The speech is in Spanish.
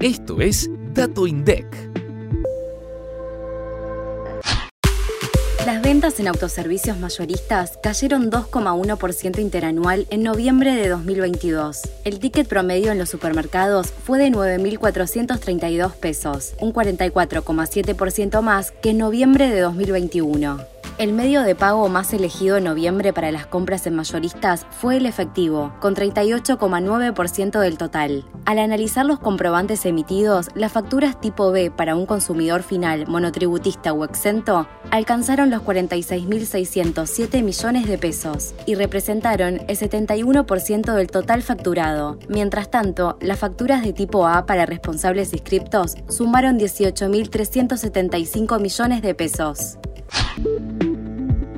Esto es Dato INDEC. Las ventas en autoservicios mayoristas cayeron 2,1% interanual en noviembre de 2022. El ticket promedio en los supermercados fue de 9.432 pesos, un 44,7% más que en noviembre de 2021. El medio de pago más elegido en noviembre para las compras en mayoristas fue el efectivo, con 38,9% del total. Al analizar los comprobantes emitidos, las facturas tipo B para un consumidor final, monotributista o exento, alcanzaron los 46.607 millones de pesos y representaron el 71% del total facturado. Mientras tanto, las facturas de tipo A para responsables inscriptos sumaron 18.375 millones de pesos.